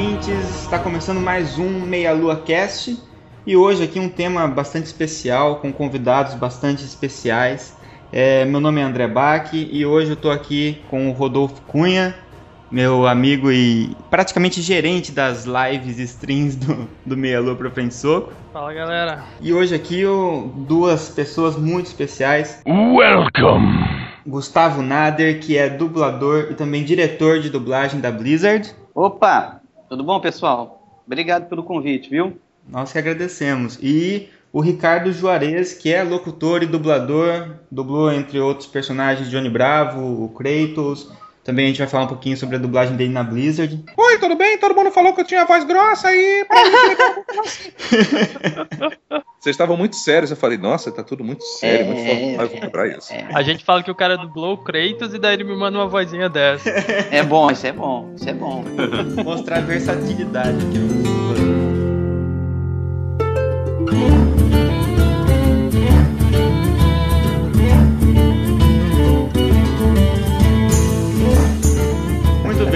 ouvintes, está começando mais um Meia Lua Cast e hoje aqui um tema bastante especial com convidados bastante especiais. É, meu nome é André Bach e hoje eu estou aqui com o Rodolfo Cunha, meu amigo e praticamente gerente das lives e streams do, do Meia Lua para Frente Soco. Fala galera. E hoje aqui eu, duas pessoas muito especiais. Welcome! Gustavo Nader, que é dublador e também diretor de dublagem da Blizzard. Opa, tudo bom, pessoal? Obrigado pelo convite, viu? Nós que agradecemos. E o Ricardo Juarez, que é locutor e dublador, dublou entre outros personagens Johnny Bravo, o Kratos. Também a gente vai falar um pouquinho sobre a dublagem dele na Blizzard. Oi, tudo bem? Todo mundo falou que eu tinha voz grossa e pra mim Vocês estavam muito sérios, eu falei, nossa, tá tudo muito sério, muito forte, mas vou quebrar isso. A gente fala que o cara dublou o Kratos e daí ele me manda uma vozinha dessa. É bom, isso é bom, isso é bom. Mostrar versatilidade aqui no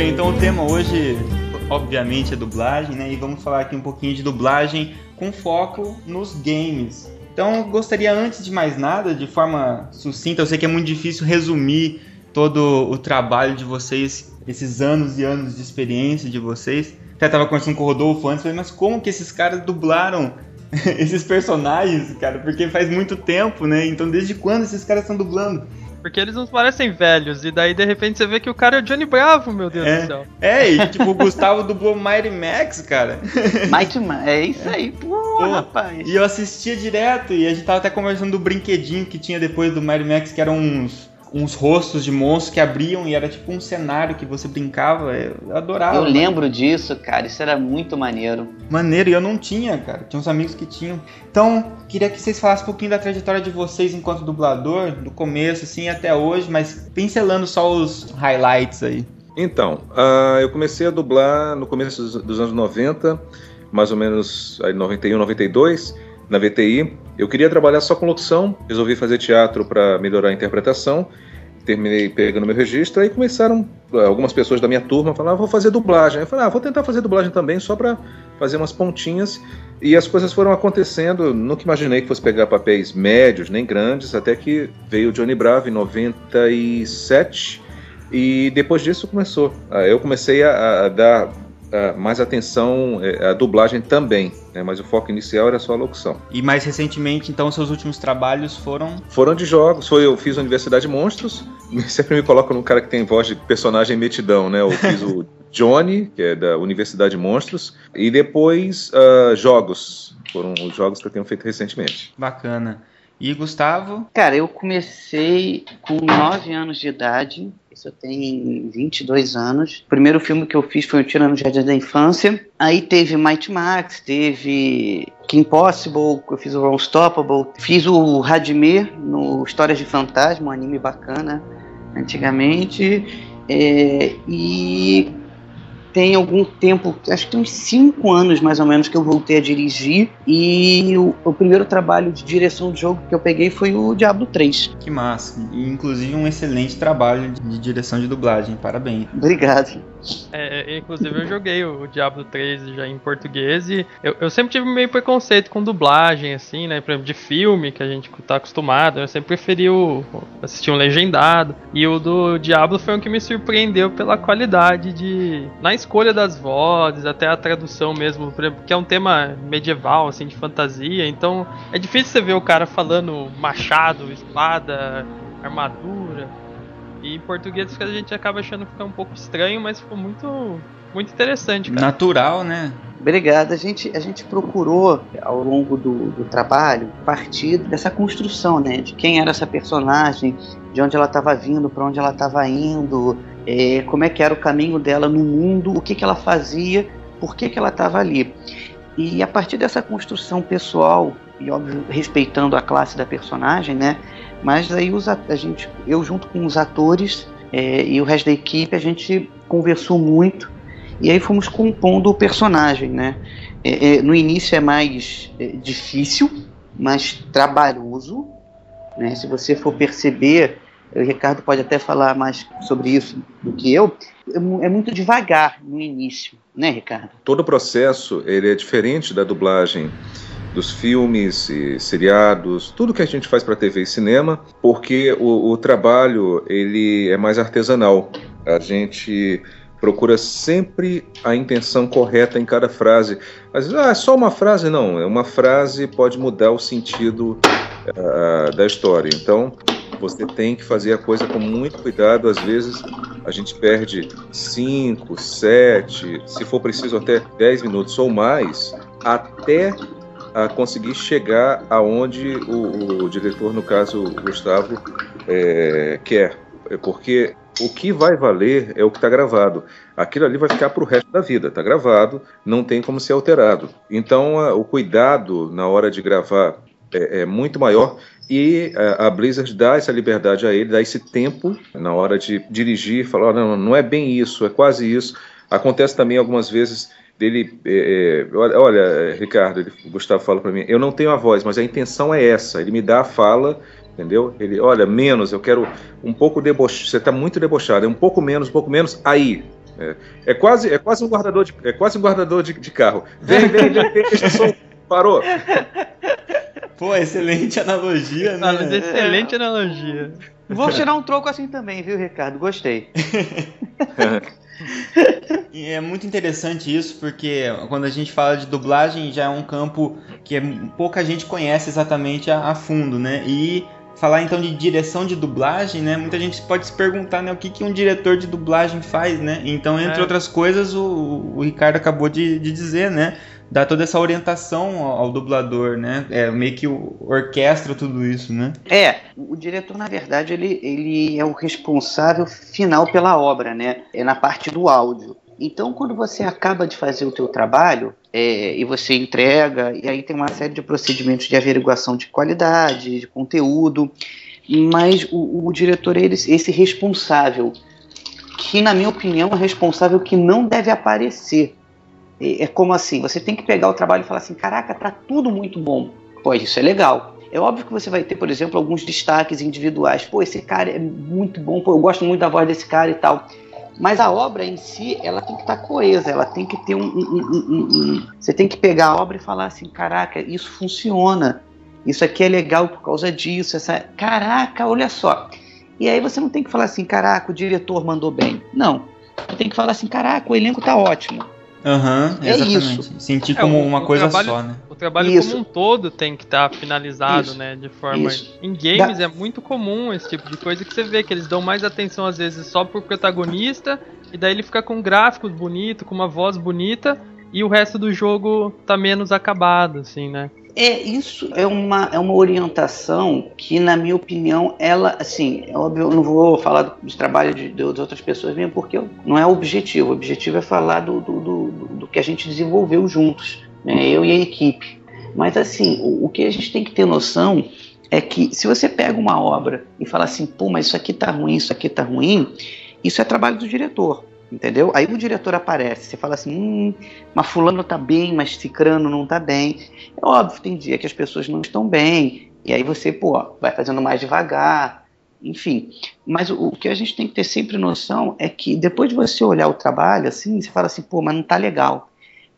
bem, então o tema hoje, obviamente, é dublagem, né? E vamos falar aqui um pouquinho de dublagem com foco nos games. Então, gostaria, antes de mais nada, de forma sucinta, eu sei que é muito difícil resumir todo o trabalho de vocês, esses anos e anos de experiência de vocês. Até estava conversando com o Rodolfo antes, falei, mas como que esses caras dublaram esses personagens, cara? Porque faz muito tempo, né? Então, desde quando esses caras estão dublando? Porque eles não parecem velhos, e daí de repente você vê que o cara é o Johnny Bravo, meu Deus do céu. É, e tipo, o Gustavo dublou Mighty Max, cara. Mighty Man, é isso aí, pô, Pô, rapaz. E eu assistia direto, e a gente tava até conversando do brinquedinho que tinha depois do Mighty Max, que eram uns, uns rostos de monstros que abriam e era tipo um cenário que você brincava. Eu adorava. Eu lembro disso, cara, isso era muito maneiro. Maneiro, e eu não tinha, cara. Tinha uns amigos que tinham. Então, queria que vocês falassem um pouquinho da trajetória de vocês enquanto dublador, do começo, assim, até hoje, mas pincelando só os highlights aí. Então, ah, eu comecei a dublar no começo dos, dos anos 90, mais ou menos aí, 91, 92, na VTI. Eu queria trabalhar só com locução, resolvi fazer teatro para melhorar a interpretação. Terminei pegando meu registro, aí começaram ah, algumas pessoas da minha turma a falar: ah, vou fazer dublagem. Eu falei: ah, vou tentar fazer dublagem também, só para fazer umas pontinhas. E as coisas foram acontecendo, nunca imaginei que fosse pegar papéis médios nem grandes, até que veio o Johnny Bravo em 97 e depois disso começou. Ah, Eu comecei a, a dar mais atenção à dublagem também, né, mas o foco inicial era só a locução. E mais recentemente, então, seus últimos trabalhos foram. Foram de jogos, foi eu fiz a Universidade Monstros, sempre me colocam num cara que tem voz de personagem metidão, né? Eu fiz o Johnny, que é da Universidade Monstros, e depois ah, jogos. Foram os jogos que eu tenho feito recentemente. Bacana. E Gustavo? Cara, eu comecei com 9 anos de idade, isso tenho 22 anos. O primeiro filme que eu fiz foi o Tirano Jardim da Infância. Aí teve Mighty Max, teve Kim Possible, eu fiz o Unstoppable. Fiz o Radimir no Histórias de Fantasma, um anime bacana, antigamente. É, e tem algum tempo, acho que tem uns 5 anos mais ou menos que eu voltei a dirigir. E o, o primeiro trabalho de direção de jogo que eu peguei foi o Diablo 3. Que massa. E, inclusive um excelente trabalho de direção de dublagem. Parabéns. Obrigado. É, é, inclusive eu joguei o Diablo 3 já em português e eu, eu sempre tive meio preconceito com dublagem, assim, né? Por exemplo, de filme que a gente tá acostumado. Eu sempre preferi o, assistir um legendado. E o do Diablo foi um que me surpreendeu pela qualidade de. na escolha das vozes, até a tradução mesmo, por exemplo, que é um tema medieval, assim, de fantasia. Então é difícil você ver o cara falando machado, espada, armadura. E em português a gente acaba achando que fica um pouco estranho, mas ficou muito, muito interessante, cara. Natural, né? Obrigado. A gente, a gente procurou, ao longo do, do trabalho, partir dessa construção, né? De quem era essa personagem, de onde ela estava vindo, para onde ela estava indo, é, como é que era o caminho dela no mundo, o que, que ela fazia, por que, que ela estava ali. E a partir dessa construção pessoal, e óbvio, respeitando a classe da personagem, né? Mas aí os, a gente, eu junto com os atores é, e o resto da equipe, a gente conversou muito e aí fomos compondo o personagem, né? É, é, no início é mais é, difícil, mais trabalhoso, né? Se você for perceber, o Ricardo pode até falar mais sobre isso do que eu, é, é muito devagar no início, né, Ricardo? Todo o processo ele é diferente da dublagem dos filmes e seriados, tudo que a gente faz para TV e cinema, porque o, o trabalho ele é mais artesanal. A gente procura sempre a intenção correta em cada frase. Às vezes, ah, é só uma frase, não. É uma frase pode mudar o sentido uh, da história. Então, você tem que fazer a coisa com muito cuidado. Às vezes, a gente perde 5, 7, se for preciso até 10 minutos ou mais, até a conseguir chegar aonde o, o diretor, no caso Gustavo, é, quer. É porque o que vai valer é o que está gravado. Aquilo ali vai ficar para o resto da vida. Está gravado, não tem como ser alterado. Então, a, o cuidado na hora de gravar é, é muito maior e a, a, Blizzard dá essa liberdade a ele, dá esse tempo na hora de dirigir, falar: não, não é bem isso, é quase isso. Acontece também algumas vezes dele, é, é, olha, Ricardo, ele, o Gustavo fala para mim, eu não tenho a voz, mas a intenção é essa. Ele me dá a fala entendeu? Ele, olha, menos, eu quero um pouco debochado, você está muito debochado, é um pouco menos, um pouco menos, aí. É, é quase, é quase um guardador de, é quase um guardador de, de carro. Vem, vem, vem, vem, deixa som, parou. Pô, excelente analogia, né? Mas excelente analogia. Vou tirar um troco assim também, viu, Ricardo? Gostei. e é muito interessante isso, porque quando a gente fala de dublagem já é um campo que é, pouca gente conhece exatamente a, a fundo, né? E falar então de direção de dublagem, né? Muita gente pode se perguntar, né, o que, que um diretor de dublagem faz, né? Então, entre é. outras coisas, o, o Ricardo acabou de, de dizer, né? Dá toda essa orientação ao, ao, dublador, né? É meio que orquestra tudo isso, né? É, o diretor, na verdade, ele, ele é o responsável final pela obra, né? É na parte do áudio. Então, quando você acaba de fazer o teu trabalho é, e você entrega, e aí tem uma série de procedimentos de averiguação de qualidade, de conteúdo, mas o, o diretor é esse responsável, que na minha opinião é responsável que não deve aparecer. É, como assim, você tem que pegar o trabalho e falar assim, caraca, tá tudo muito bom. Pois isso é legal. É óbvio que você vai ter, por exemplo, alguns destaques individuais. Pô, esse cara é muito bom, pô, eu gosto muito da voz desse cara e tal. Mas a obra em si, ela tem que estar tá coesa, ela tem que ter um, um, um, um, Você tem que pegar a obra e falar assim: caraca, isso funciona. Isso aqui é legal por causa disso. Essa... Caraca, olha só. E aí você não tem que falar assim: caraca, o diretor mandou bem. Não. Você tem que falar assim: caraca, o elenco tá ótimo. Aham, uhum, é isso. Sentir como é, o, uma coisa trabalho, só, né? O trabalho isso. como um todo tem que estar tá finalizado, isso. né? De forma. Isso. Em games da... é muito comum esse tipo de coisa que você vê que eles dão mais atenção às vezes só pro protagonista e daí ele fica com gráficos bonito, com uma voz bonita e o resto do jogo tá menos acabado, assim, né? É, isso é uma, é uma orientação que, na minha opinião, ela, assim, é óbvio, eu não vou falar de trabalho de, de, outras pessoas mesmo, porque não é o objetivo. O objetivo é falar do, do, do, do que a gente desenvolveu juntos, né, eu e a equipe. Mas, assim, o, o, que a gente tem que ter noção é que se você pega uma obra e fala assim, pô, mas isso aqui tá ruim, isso aqui tá ruim, isso é trabalho do diretor entendeu? Aí o diretor aparece, você fala assim, hum, mas fulano tá bem, mas cicrano não tá bem. É óbvio, tem dia que as pessoas não estão bem, e aí você, pô, vai fazendo mais devagar, enfim. Mas o, o, que a gente tem que ter sempre noção é que depois de você olhar o trabalho, assim, você fala assim, pô, mas não tá legal.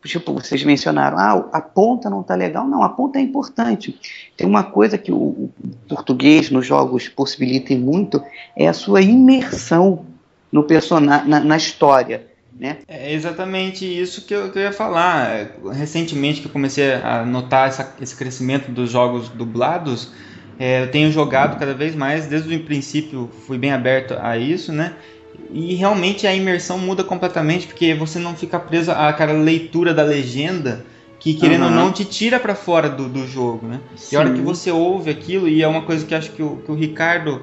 Tipo, vocês mencionaram, ah, a ponta não tá legal. Não, a ponta é importante. Tem uma coisa que o, o português nos jogos possibilita muito, é a sua imersão no personagem, na, na, história. Né? É exatamente isso que eu, que eu, ia falar. Recentemente que eu comecei a notar essa, esse crescimento dos jogos dublados, é, eu tenho jogado cada vez mais, desde o princípio fui bem aberto a isso, né? e realmente a imersão muda completamente, porque você não fica preso àquela leitura da legenda que, querendo uhum. ou não, te tira para fora do, do jogo, né? Sim. E a hora que você ouve aquilo, e é uma coisa que acho que o, que o Ricardo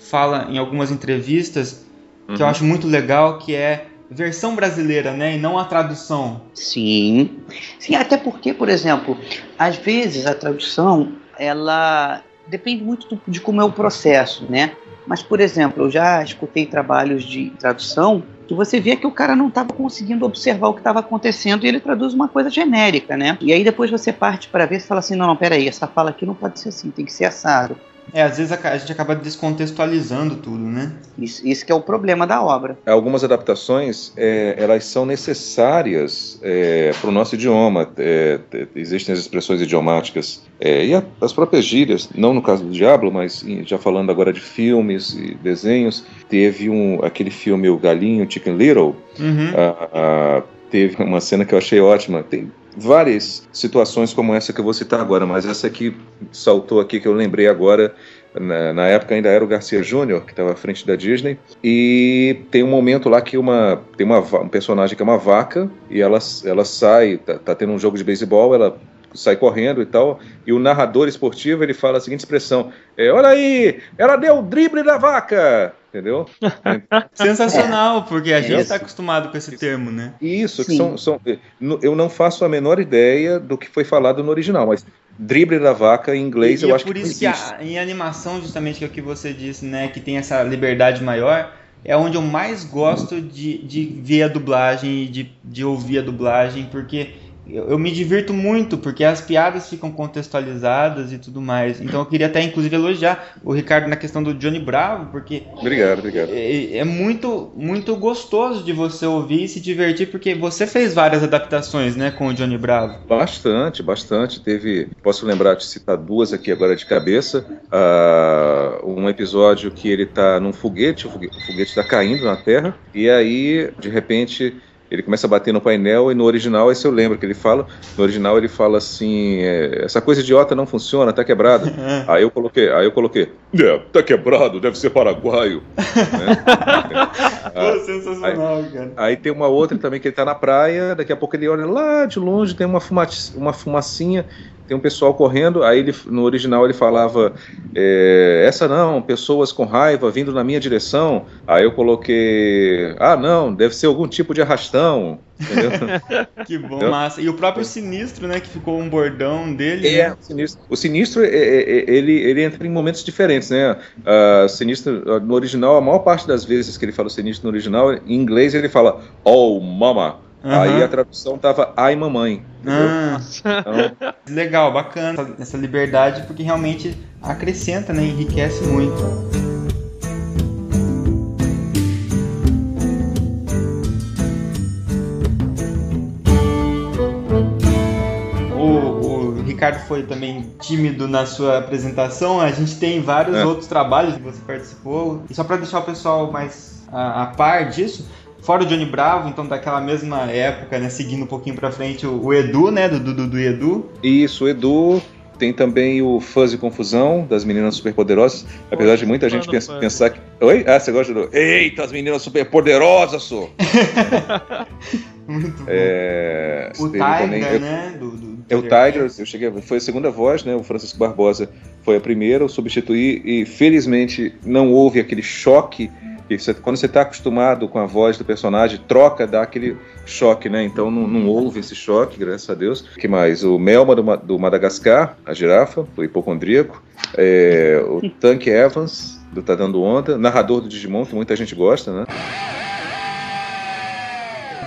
fala em algumas entrevistas, que uhum. eu acho muito legal, que é versão brasileira, né, e não a tradução. Sim, sim, até porque, por exemplo, às vezes a tradução ela depende muito do, de como é o processo, né? Mas, por exemplo, eu já escutei trabalhos de tradução que você via que o cara não estava conseguindo observar o que estava acontecendo e ele traduz uma coisa genérica, né? E aí depois você parte para ver e fala assim, não, não, peraí, essa fala aqui não pode ser assim, tem que ser assado. É, às vezes a, gente acaba descontextualizando tudo, né? Isso, isso que é o problema da obra. Algumas adaptações, é, elas são necessárias é, para o nosso idioma. É, existem as expressões idiomáticas é, e a, as próprias gírias, não no caso do Diablo, mas já falando agora de filmes e desenhos, teve um, aquele filme O Galinho, Chicken Little, uhum. a, a, teve uma cena que eu achei ótima. Tem, várias situações como essa que eu vou citar agora, mas essa aqui saltou aqui que eu lembrei agora. Na, na época ainda era o Garcia Júnior, que estava à frente da Disney, e tem um momento lá que uma tem uma, um personagem que é uma vaca e ela, ela sai, tá, tá tendo um jogo de beisebol, ela sai correndo e tal, e o narrador esportivo ele fala a seguinte expressão: é, Olha aí, ela deu o drible da vaca! Entendeu? Sensacional, porque a gente está acostumado com esse termo, né? Isso, que são, são, eu não faço a menor ideia do que foi falado no original, mas drible da vaca em inglês e eu é acho por que isso que a, em animação, justamente, que é o que você disse, né, que tem essa liberdade maior, é onde eu mais gosto de, de ver a dublagem e de, de ouvir a dublagem, porque eu, eu, me divirto muito, porque as piadas ficam contextualizadas e tudo mais. Então eu queria até, inclusive, elogiar o Ricardo na questão do Johnny Bravo, porque. Obrigado, obrigado. É, é muito, muito gostoso de você ouvir e se divertir, porque você fez várias adaptações, né, com o Johnny Bravo. Bastante, bastante. Teve. Posso lembrar de citar duas aqui agora de cabeça. Uh, um episódio que ele tá num foguete, o foguete está caindo na Terra, e aí, de repente ele começa a bater no painel e no original, esse eu lembro que ele fala, no original ele fala assim, é, essa coisa idiota não funciona, tá quebrada. aí eu coloquei, aí eu coloquei, é, tá quebrado, deve ser paraguaio. né? ah, sensacional, aí, cara. Aí tem uma outra também que ele tá na praia, daqui a pouco ele olha lá de longe, tem uma, fuma, uma fumacinha, tem um pessoal correndo, aí ele, no original ele falava, é, essa não, pessoas com raiva vindo na minha direção, aí eu coloquei, ah não, deve ser algum tipo de arrastão, que bom, massa. E o próprio Sinistro, né, que ficou um bordão dele. É, né? o Sinistro, o sinistro é, é, é, ele, ele entra em momentos diferentes, né, uh, Sinistro, no original, a maior parte das vezes que ele fala Sinistro no original, em inglês ele fala, oh mama, Uhum. Aí a tradução tava ai mamãe. Ah. Então... Legal, bacana essa liberdade, porque realmente acrescenta, né? Enriquece muito. O, Ricardo foi também tímido na sua apresentação. A gente tem vários é. outros trabalhos que você participou. E só para deixar o pessoal mais a, a par disso, Fora o Johnny Bravo, então daquela mesma época, né? Seguindo um pouquinho pra frente, o, o Edu, né? Do, do, do Edu. Isso, o Edu. Tem também o Fuzz e Confusão, das Meninas Superpoderosas. Apesar de muita gente pensa, pensar que. Oi? Ah, você gosta do. Eita, as meninas superpoderosas, sou! Muito bom. É... O Tiger, também... né? Do, do... É o Tiger, eu cheguei, foi a segunda voz, né? O Francisco Barbosa foi a primeira, eu substituí e felizmente não houve aquele choque porque você, quando você está acostumado com a voz do personagem, troca, dá aquele choque, né? Então não, não houve esse choque, graças a Deus. O que mais? O Melma do, do Madagascar, a girafa, o hipocondríaco. É, o Tank Evans, do Tá Dando Onda. Narrador do Digimon, que muita gente gosta, né?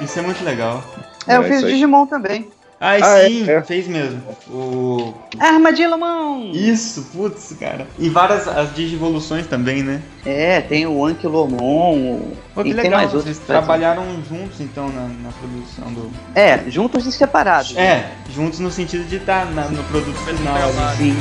Isso é muito legal. É, eu é, fiz Digimon também. Ah, ah sim, é, é. fez mesmo. O... Armadilha Mão! Isso, putz, cara. E várias as digivoluções também, né? É, tem o Ankylomon. Pô, que legal, mais vocês trabalharam juntos então na, na, produção do. É, juntos e separados. É, né? juntos no sentido de estar tá no produto final. Sim.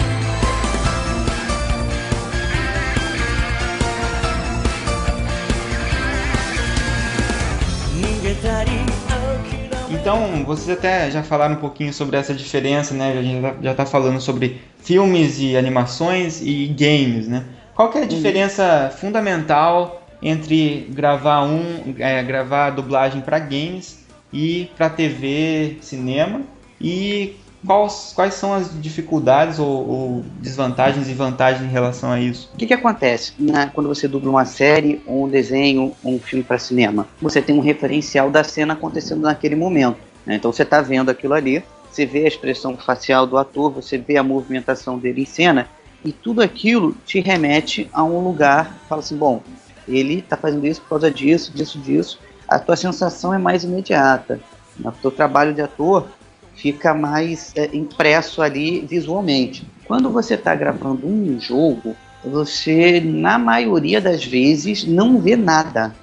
Então, vocês até já falaram um pouquinho sobre essa diferença, né? A gente já está falando sobre filmes e animações e games, né? Qual que é a uhum. diferença fundamental entre gravar um, é, gravar dublagem para games e para TV, cinema e quais, quais são as dificuldades ou, ou, desvantagens e vantagens em relação a isso? O que, que acontece né, quando você dubla uma série, um desenho, um filme para cinema? Você tem um referencial da cena acontecendo naquele momento. Né? Então você está vendo aquilo ali, você vê a expressão facial do ator, você vê a movimentação dele em cena, e tudo aquilo te remete a um lugar, fala assim, bom, ele está fazendo isso por causa disso, disso, disso. A tua sensação é mais imediata. O teu trabalho de ator fica mais é, impresso ali visualmente. Quando você está gravando um jogo, você, na maioria das vezes, não vê nada.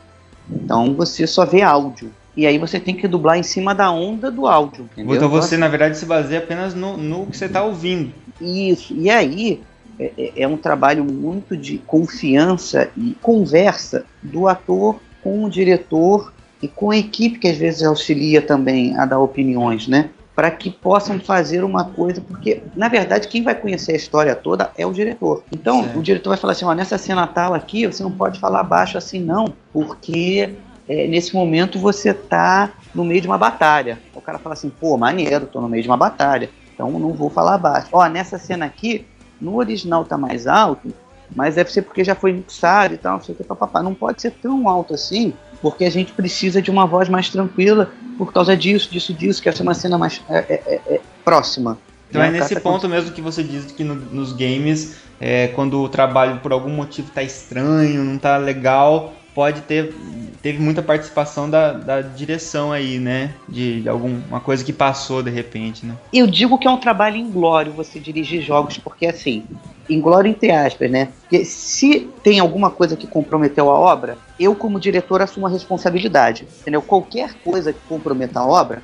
Então você só vê áudio. E aí você tem que dublar em cima da onda do áudio. Entendeu? Então você, na verdade, se baseia apenas no, no que você está ouvindo. Isso. E aí é, é, é um trabalho muito de confiança e conversa do ator com o diretor e com a equipe que às vezes auxilia também a dar opiniões, né? Para que possam fazer uma coisa, porque na verdade quem vai conhecer a história toda é o diretor. Então certo. o diretor vai falar assim: ó, nessa cena tal aqui você não pode falar baixo assim, não, porque é, nesse momento você tá no meio de uma batalha. O cara fala assim: pô, maneiro, tô no meio de uma batalha, então não vou falar baixo. Ó, nessa cena aqui, no original tá mais alto, mas deve ser porque já foi mixado e tal, não sei o que, papapá. Não pode ser tão alto assim, porque a gente precisa de uma voz mais tranquila por causa disso, disso, disso, que essa é uma cena mais é, é, é, é próxima. Então é né? nesse tá ponto mesmo que você diz que no, nos games, é, quando o trabalho por algum motivo tá estranho, não tá legal, pode ter teve muita participação da, da direção aí, né? De, de, alguma coisa que passou de repente, né? Eu digo que é um trabalho inglório você dirigir jogos, porque assim, inglório entre aspas, né? Porque se tem alguma coisa que comprometeu a obra, eu como diretor assumo a responsabilidade, entendeu? Qualquer coisa que comprometa a obra,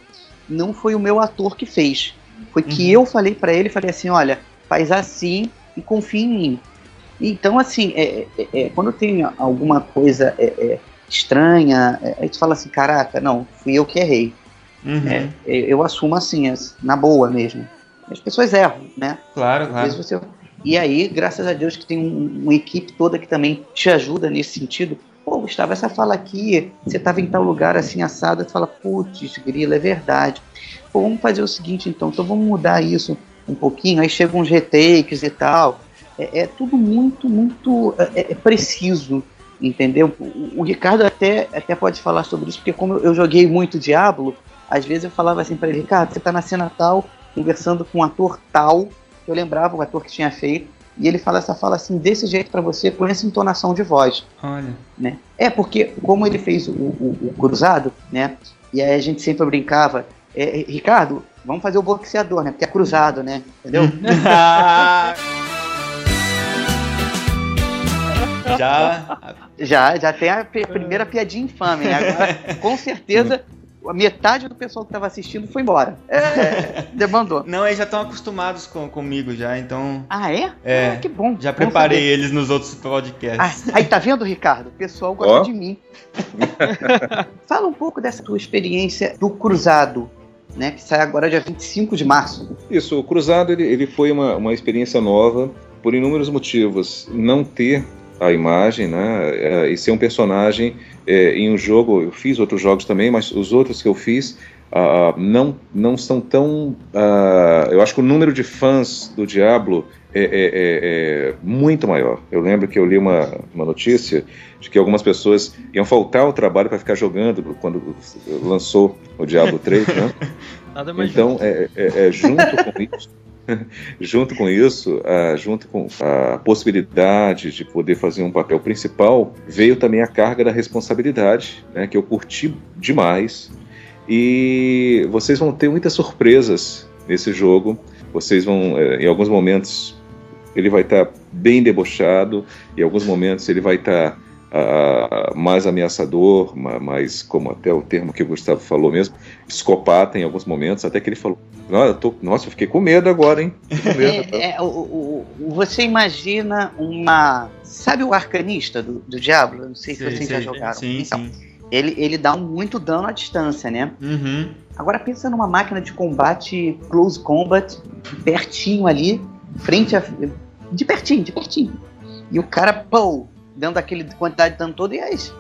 não foi o meu ator que fez. Foi que uhum. eu falei para ele, falei assim, olha, faz assim e confia em mim. Então, assim, é, é, é, quando tem alguma coisa é, é, estranha, a gente fala assim, caraca, não, fui eu que errei. Uhum. eu assumo assim, na boa mesmo. As pessoas erram, né? Claro, claro. Você... E aí, graças a Deus que tem um, uma equipe toda que também te ajuda nesse sentido. Pô, Gustavo, essa fala aqui, você estava em tal lugar assim assado, você fala, putz, grila, é verdade. Pô, vamos fazer o seguinte então, então vamos mudar isso um pouquinho, aí chegam uns retakes e tal é, é tudo muito, muito é, é preciso, entendeu? O, o, Ricardo até, até pode falar sobre isso, porque como eu joguei muito Diablo, às vezes eu falava assim para ele, Ricardo, você tá na cena tal, conversando com um ator tal, que eu lembrava o ator que tinha feito, e ele fala essa fala assim, desse jeito para você, com essa entonação de voz. Olha. Né? É, porque como ele fez o, o, o cruzado, né? E aí a gente sempre brincava, é, Ricardo, vamos fazer o boxeador, né? Porque é cruzado, né? Entendeu? Já. Já, já tem a primeira piadinha infame. Né? Agora, com certeza, a metade do pessoal que estava assistindo foi embora. É, demandou. Não, eles já estão acostumados com, comigo já, então. Ah, é? É. Ah, que bom. Já preparei eles nos outros podcasts. Ah, aí tá vendo, Ricardo? O pessoal gosta oh. de mim. Fala um pouco dessa tua experiência do Cruzado. Né, que sai agora dia 25 de março. Isso, o Cruzado ele, ele foi uma, uma experiência nova por inúmeros motivos. Não ter a imagem, né? É, e ser um personagem é, em um jogo. Eu fiz outros jogos também, mas os outros que eu fiz uh, não não são tão. Uh, eu acho que o número de fãs do Diablo é, é, é, é, muito maior. Eu lembro que eu li uma, uma notícia de que algumas pessoas iam faltar ao trabalho para ficar jogando quando lançou o Diablo 3, né? então, é, é, junto com isso, junto com isso, junto com a possibilidade de poder fazer um papel principal, veio também a carga da responsabilidade, né, que eu curti demais. E vocês vão ter muitas surpresas nesse jogo. Vocês vão, eh, em alguns momentos, ele vai estar tá bem debochado, em alguns momentos ele vai estar tá uh, mais ameaçador, mais, como até o termo que o Gustavo falou mesmo, psicopata em alguns momentos, até que ele falou, nossa, eu, tô, nossa, eu fiquei com medo agora, hein? Medo, tá? é, é, o, o, você imagina uma... Sabe o arcanista do, do Diablo? Não sei se sim, vocês sim, já jogaram. Sim, então, sim. Ele, ele dá muito dano à distância, né? Uhum. Agora pensa numa máquina de combate, close combat, pertinho ali, frente a... De pertinho, de pertinho. E o cara, pô, dando aquele quantidade de dano todo e as.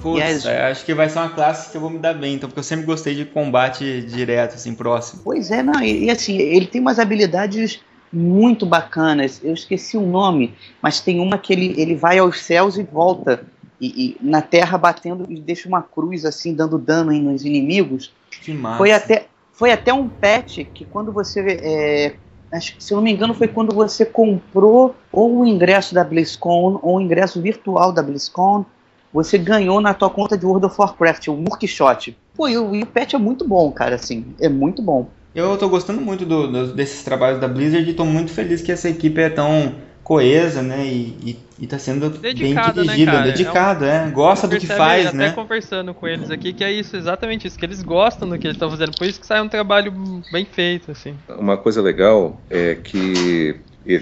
Putz, Yes. é, acho que vai ser uma classe que eu vou me dar bem, então, porque eu sempre gostei de combate direto, assim, próximo. Pois é, não, e, e assim, ele tem umas habilidades muito bacanas. Eu esqueci o nome, mas tem uma que ele, ele vai aos céus e volta. E, e na terra batendo e deixa uma cruz assim, dando dano nos inimigos. Que massa. Foi até, foi até um patch que quando você. é, acho que, se eu não me engano, foi quando você comprou ou o ingresso da BlizzCon ou o ingresso virtual da BlizzCon. Você ganhou na tua conta de World of Warcraft, o Murkshot. Pô, e o, e o patch é muito bom, cara, assim. É muito bom. Eu tô gostando muito do- do- desses trabalhos da Blizzard e tô muito feliz que essa equipe é tão coesa, né? E, e, e tá sendo Dedicada, bem né, dirigida, cara? dedicada, é, Gosta do que faz, até né? conversando com eles aqui que é isso, exatamente isso, que eles gostam do que eles estão fazendo, por isso que sai um trabalho bem feito, assim. Uma coisa legal é que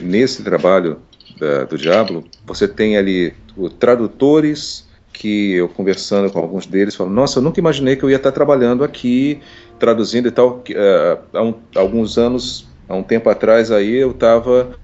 nesse trabalho da- do Diablo, você tem ali o, tradutores que eu conversando com alguns deles falam, nossa, eu nunca imaginei que eu ia estar trabalhando aqui, traduzindo e tal. que, eh, há, um- alguns anos, há um tempo atrás aí, eu estava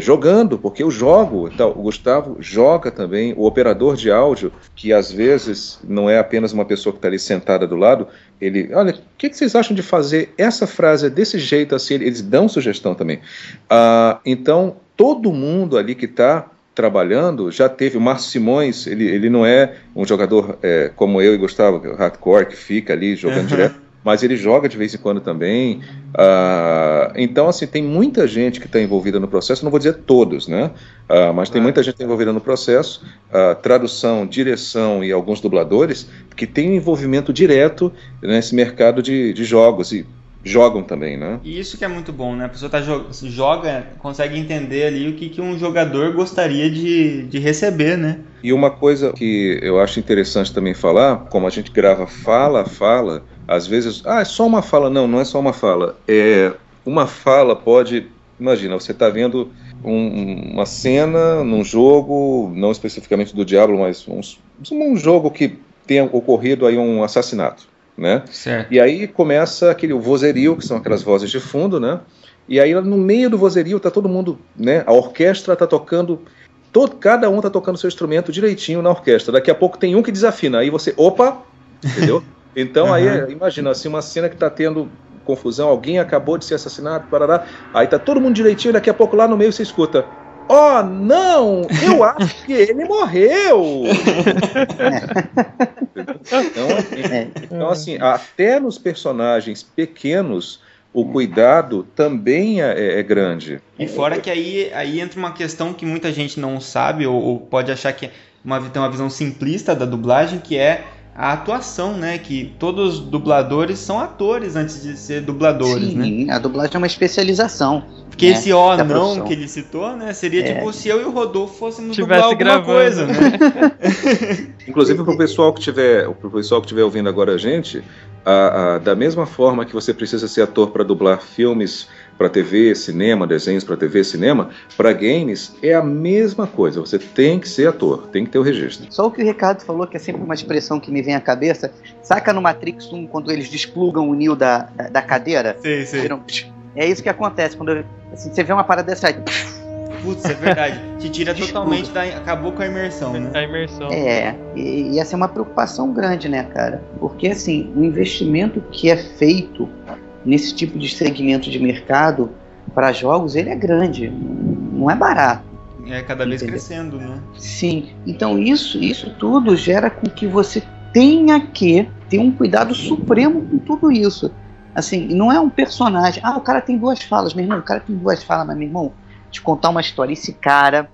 jogando, porque eu jogo e tal. O Gustavo joga também, o operador de áudio, que às vezes não é apenas uma pessoa que está ali sentada do lado, ele, olha, o que, que vocês acham de fazer essa frase desse jeito assim? Eles dão sugestão também. Ah, então, todo mundo ali que está trabalhando já teve. O Márcio Simões, ele, ele não é um jogador é, como eu e Gustavo, que é hardcore, que fica ali jogando Uhum. direto, mas ele joga de vez em quando também. Ah, então, assim, tem muita gente que está envolvida no processo, não vou dizer todos, né? Ah, mas tem muita gente envolvida no processo, ah, tradução, direção e alguns dubladores que têm um envolvimento direto nesse mercado de, de jogos e jogam também, né? E isso que é muito bom, né? A pessoa tá jo- joga, consegue entender ali o que, que um jogador gostaria de, de receber, né? E uma coisa que eu acho interessante também falar, como a gente grava fala fala, às vezes, ah, é só uma fala. Não, não é só uma fala. É, uma fala pode. Imagina, você está vendo um- uma cena num jogo, não especificamente do Diablo, mas um, um jogo que tenha ocorrido aí um assassinato, né? Certo. E aí começa aquele vozerio, que são aquelas vozes de fundo, né? E aí no meio do vozerio tá todo mundo, né? A orquestra tá tocando, todo, cada um tá tocando seu instrumento direitinho na orquestra. Daqui a pouco tem um que desafina, aí você, opa, entendeu? Então aí Aham. imagina assim uma cena que tá tendo confusão, alguém acabou de ser assassinado, parará, aí tá todo mundo direitinho, daqui a pouco lá no meio você escuta Oh, não! Eu acho que ele morreu! então, assim, É. então, assim, até nos personagens pequenos, o cuidado também é, é grande. E fora que aí, aí entra uma questão que muita gente não sabe ou, ou pode achar que é uma, tem uma visão simplista da dublagem, que é a atuação, né? Que todos os dubladores são atores antes de ser dubladores, né? Sim, a dublagem é uma especialização. Porque né, esse ó não que ele citou, né? Seria É. tipo se eu e o Rodolfo fôssemos Tivesse dublar alguma gravando. coisa, né? Inclusive para o pessoal que tiver, pro pessoal que estiver ouvindo agora a gente, a- a- da mesma forma que você precisa ser ator para dublar filmes para TV, cinema, desenhos para TV, cinema, para games é a mesma coisa. Você tem que ser ator, tem que ter o registro. Só o que o Ricardo falou, que é sempre uma expressão que me vem à cabeça. Saca no Matrix 1, quando eles desplugam o Neo da, da, da cadeira? sei, sei. Viram? É isso que acontece. Quando assim, você vê uma parada dessa aí. Putz, é verdade. Te tira totalmente da. Acabou com a imersão, né? A imersão. É, e, e essa é uma preocupação grande, né, cara? Porque, assim, o investimento que é feito nesse tipo de segmento de mercado para jogos, ele é grande. Não é barato. É cada vez Entendeu? crescendo, né? Sim. Então, isso, isso tudo gera com que você tenha que ter um cuidado supremo com tudo isso. Assim, não é um personagem. Ah, o cara tem duas falas, meu irmão. O cara tem duas falas, mas, meu irmão, te contar uma história. Esse cara.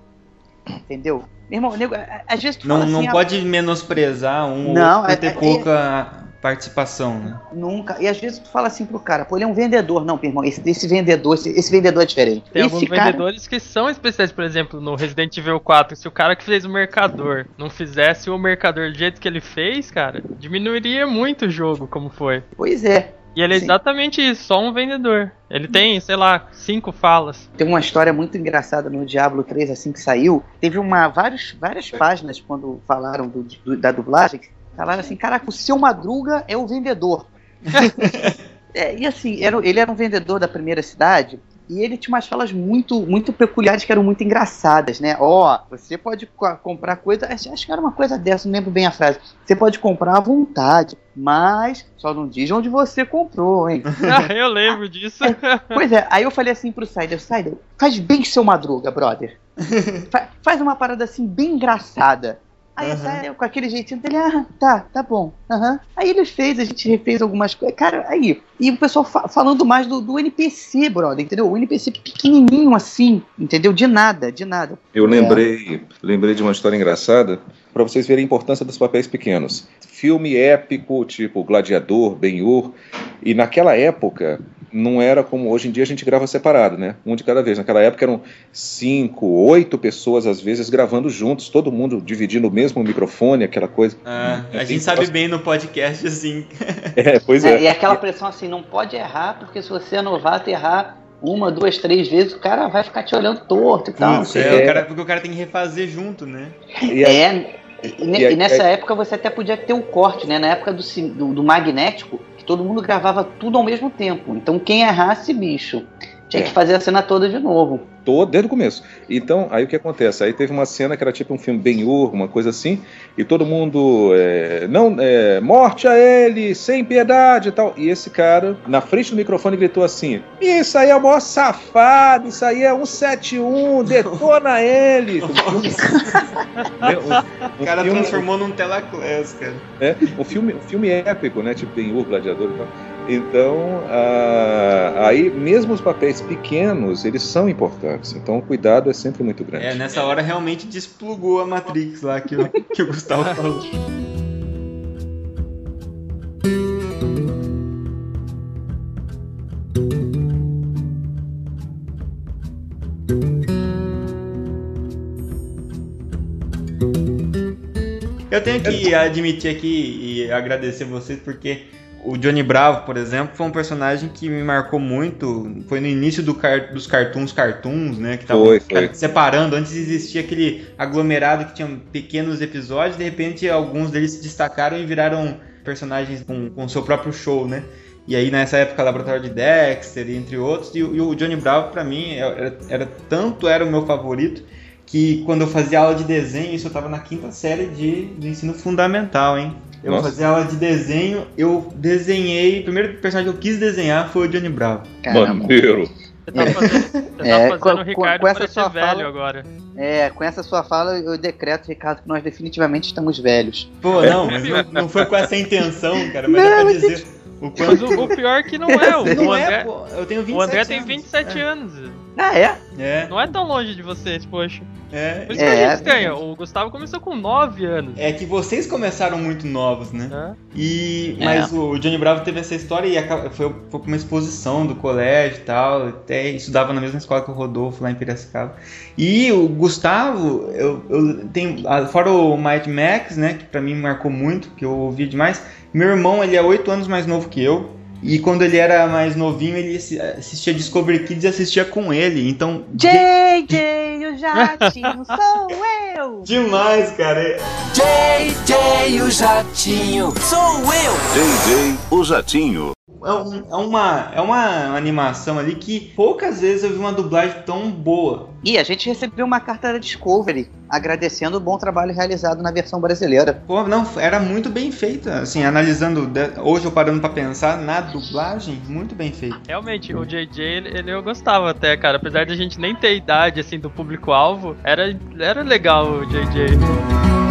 Entendeu? Meu irmão, nego, às vezes tu Não, fala não assim, ah, pode menosprezar um Não, ou é- ter é- pouca participação, né? Nunca. E às vezes tu fala assim pro cara, pô, ele é um vendedor. Não, meu irmão, esse, esse vendedor, esse, esse vendedor é diferente. Tem esse alguns cara, vendedores que são especiais, por exemplo, no Resident Evil 4, se o cara que fez o mercador não fizesse o mercador do jeito que ele fez, cara, diminuiria muito o jogo como foi. Pois é. E ele é Sim. exatamente isso, só um vendedor. Ele tem, sei lá, cinco falas. Tem uma história muito engraçada no Diablo 3, assim que saiu. Teve uma, vários, várias páginas quando falaram do- do- da dublagem. Falaram assim, caraca, o seu Madruga é o vendedor. É, e assim, era, ele era um vendedor da primeira cidade. E ele tinha umas falas muito, muito peculiares que eram muito engraçadas, né? Ó, oh, você pode comprar coisa. Acho que era uma coisa dessa, não lembro bem a frase. Você pode comprar à vontade, mas só não diz onde você comprou, hein? Ah, eu lembro disso. É, pois é, aí eu falei assim pro Sider, Sider, faz bem seu madruga, brother. Fa faz uma parada assim bem engraçada. Aí uhum. Sai, com aquele jeitinho dele, ah, tá, tá bom. Uhum. Aí ele fez, a gente refez algumas coisas. Cara, aí. E o pessoal fa falando mais do, do, NPC, brother, entendeu? O NPC pequenininho assim, entendeu? De nada, de nada. Eu lembrei, é. lembrei de uma história engraçada para vocês verem a importância dos papéis pequenos. Filme épico, tipo Gladiador, Ben-Hur, e naquela época não era como hoje em dia a gente grava separado, né? Um de cada vez. Naquela época eram cinco, oito pessoas às vezes gravando juntos, todo mundo dividindo o mesmo microfone, aquela coisa. Ah, a gente sabe bem no podcast assim. É, pois é. é. E aquela pressão assim, não pode errar, porque se você é novato errar uma, duas, três vezes, o cara vai ficar te olhando torto e tal. Isso, é, é. O cara, porque o cara tem que refazer junto, né? E é. E, e, e nessa época você até podia ter o um corte, né? Na época do, do, do magnético, todo mundo gravava tudo ao mesmo tempo. Então quem errasse, bicho, tinha que é. fazer a cena toda de novo. Todo, desde o começo. Então, aí o que acontece? Aí teve uma cena que era tipo um filme Ben-Hur, uma coisa assim, e todo mundo, é, não, é, morte a ele, sem piedade e tal. E esse cara, na frente do microfone, gritou assim, isso aí é o maior safado, isso aí é 171, detona ele. o, cara filme, transformou num telaclass, cara. É, um filme, um filme épico, né, tipo Ben-Hur, Gladiador e tal. Então, ah, aí mesmo os papéis pequenos, eles são importantes. Então, o cuidado é sempre muito grande. É, nessa hora realmente desplugou a Matrix lá que que o Gustavo falou. Eu tenho que admitir aqui e agradecer vocês porque o Johnny Bravo, por exemplo, foi um personagem que me marcou muito. Foi no início do car dos cartoons, cartoons, né? Que estavam separando. Antes existia aquele aglomerado que tinha pequenos episódios. De repente, alguns deles se destacaram e viraram personagens com, com seu próprio show, né? E aí, nessa época, Laboratório de Dexter, entre outros. E, e o Johnny Bravo, para mim, é, era, era, tanto era o meu favorito que quando eu fazia aula de desenho, isso eu tava na quinta série de, de ensino fundamental, hein? Eu Nossa. fazia aula de desenho, eu desenhei. O primeiro personagem que eu quis desenhar foi o Johnny Bravo. Maneiro. Você tá fazendo, você tá é, fazendo com, o Ricardo com essa sua velho fala, agora. É, com essa sua fala eu decreto, Ricardo, que nós definitivamente estamos velhos. Pô, não, mas não, não foi com essa intenção, cara, mas não, é pra dizer. O, quanto... o, o pior que não é. O, não o é, André, é, pô. Eu tenho 27 O André anos. tem 27 é. anos. Ah, é? É. Não é tão longe de vocês, poxa. É. Por isso que é, a gente. O Gustavo começou com 9 anos. É que vocês começaram muito novos, né? É. E, mas é. o Johnny Bravo teve essa história e foi, foi pra uma exposição do colégio e tal. Até estudava na mesma escola que o Rodolfo lá em Piracicaba. E o Gustavo, eu, eu tenho. Fora o Might Max, né? Que pra mim marcou muito, que eu ouvi demais. Meu irmão, ele é 8 anos mais novo que eu. E quando ele era mais novinho, ele assistia Discovery Kids e assistia com ele. Então. JJ, o jatinho, sou eu! Demais, cara. JJ, o jatinho, sou eu! JJ, o jatinho. É, um, é, uma, é uma animação ali que poucas vezes eu vi uma dublagem tão boa. E a gente recebeu uma carta da Discovery agradecendo o bom trabalho realizado na versão brasileira. Pô, não, era muito bem feita. Assim, analisando, hoje eu parando para pensar na dublagem, muito bem feita. Realmente, o JJ, ele, ele eu gostava até, cara. Apesar de a gente nem ter idade, assim, do público-alvo, era, era legal o JJ.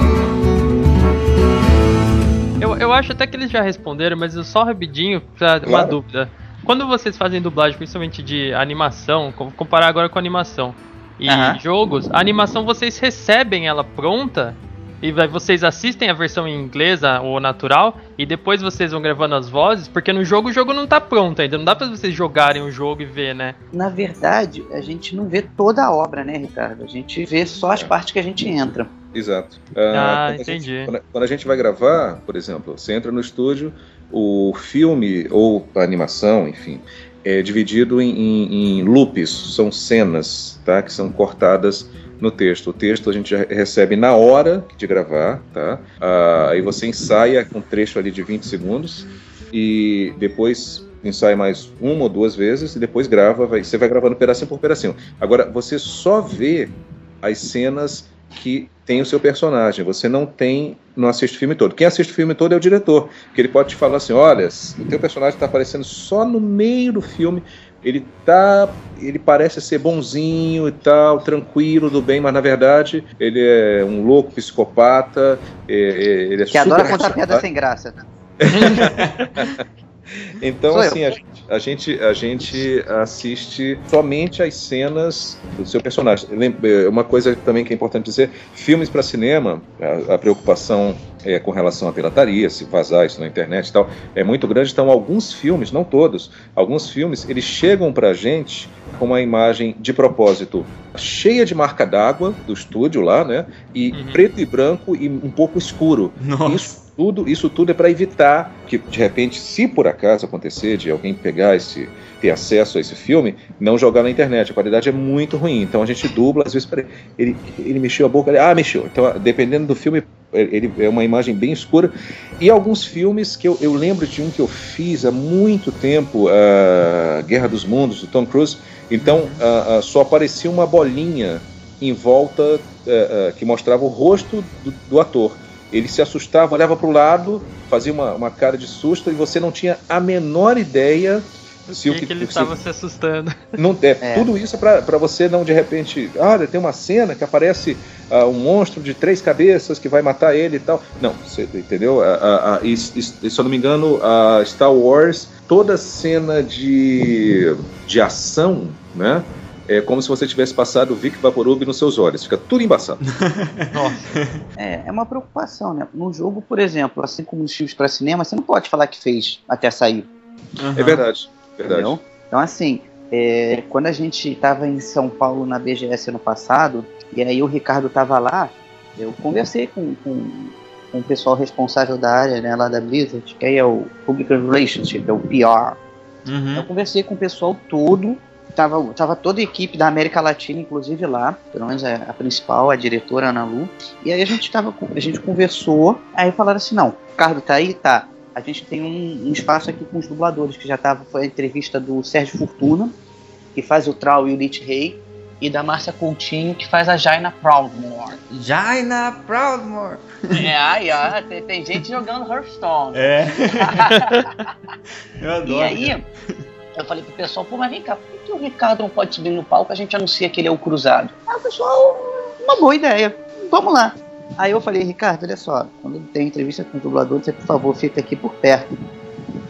Eu, eu acho até que eles já responderam, mas só rapidinho, pra claro. uma dúvida. Quando vocês fazem dublagem, principalmente de animação, comparar agora com animação e jogos, a animação vocês recebem ela pronta e vocês assistem a versão em inglês ou natural e depois vocês vão gravando as vozes, porque no jogo o jogo não tá pronto ainda, não dá para vocês jogarem o jogo e ver, né? Na verdade, a gente não vê toda a obra, né, Ricardo? A gente vê só as partes que a gente entra. Exato. Uh, ah, quando entendi. A gente, quando, quando a gente vai gravar, por exemplo, você entra no estúdio, o filme ou a animação, enfim, é dividido em, em, em, loops, são cenas, tá? Que são cortadas no texto. O texto a gente recebe na hora de gravar, tá? Ah, aí você ensaia com um trecho ali de 20 segundos e depois ensaia mais uma ou duas vezes e depois grava, vai, você vai gravando pedacinho por pedacinho. Agora, você só vê as cenas que tem o seu personagem. Você não tem, não assiste o filme todo. Quem assiste o filme todo é o diretor, que ele pode te falar assim: olha, o teu personagem está aparecendo só no meio do filme. Ele tá, ele parece ser bonzinho e tal, tranquilo, do bem, mas na verdade ele é um louco psicopata. É, é, ele é que adora contar piada sem graça. Então, assim, a gente, a gente, a gente assiste somente as cenas do seu personagem. É, uma coisa também que é importante dizer: filmes para cinema, a, a preocupação é, com relação à pirataria, se vazar isso na internet e tal, é muito grande. Então, alguns filmes, não todos, alguns filmes, eles chegam pra gente com uma imagem de propósito cheia de marca d'água do estúdio lá, né? E uhum. preto e branco e um pouco escuro. Nossa. Isso tudo, isso tudo é para evitar que, de repente, se por acaso acontecer de alguém pegar esse, ter acesso a esse filme, não jogar na internet. A qualidade é muito ruim. Então a gente dubla, às vezes, peraí, ele, ele mexeu a boca, ele, ah, mexeu. Então, dependendo do filme, ele é uma imagem bem escura. E alguns filmes que eu, eu lembro de um que eu fiz há muito tempo, a Guerra dos Mundos, do Tom Cruise. Então, só aparecia uma bolinha em volta uh, que mostrava o rosto do, do ator ele se assustava, olhava para o lado, fazia uma, uma cara de susto e você não tinha a menor ideia se que o que, que ele estava se assustando. Não, é, é. Tudo isso é para você não de repente. Olha, tem uma cena que aparece uh, um monstro de três cabeças que vai matar ele e tal. Não, você entendeu? Uh, uh, e, e, se eu não me engano, a Star Wars, toda cena de, de ação, né? é como se você tivesse passado o Vic Vaporub nos seus olhos, fica tudo embaçado. é, é uma preocupação, né? No jogo, por exemplo, assim como nos filmes para cinema, você não pode falar que fez até sair. Uhum. É verdade, verdade. Entendeu? Então, assim, é, quando a gente estava em São Paulo na BGS ano passado, e aí o Ricardo estava lá, eu conversei com, com, com, o pessoal responsável da área, né, lá da Blizzard, que aí é o Public Relations, é o PR. Uhum. Eu conversei com o pessoal todo Tava, tava toda a equipe da América Latina, inclusive lá, pelo menos a, a principal, a diretora Ana Lu. E aí a gente tava, a gente conversou, aí falaram assim, não, o Ricardo tá aí? Tá. A gente tem um, um espaço aqui com os dubladores, que já tava, foi a entrevista do Sérgio Fortuna, que faz o Trau e o Lich Rei, e da Márcia Coutinho, que faz a Jaina Proudmore. Jaina Proudmore! É, aí, ó, tem, tem gente jogando Hearthstone. É. Eu adoro. E aí, eu falei pro pessoal, pô, mas vem cá, por que, que o Ricardo não pode subir no palco? A gente anuncia que ele é o cruzado. O pessoal, uma boa ideia, vamos lá. Aí eu falei, Ricardo, olha só, quando tem entrevista com o dublador, você, por favor, fica aqui por perto.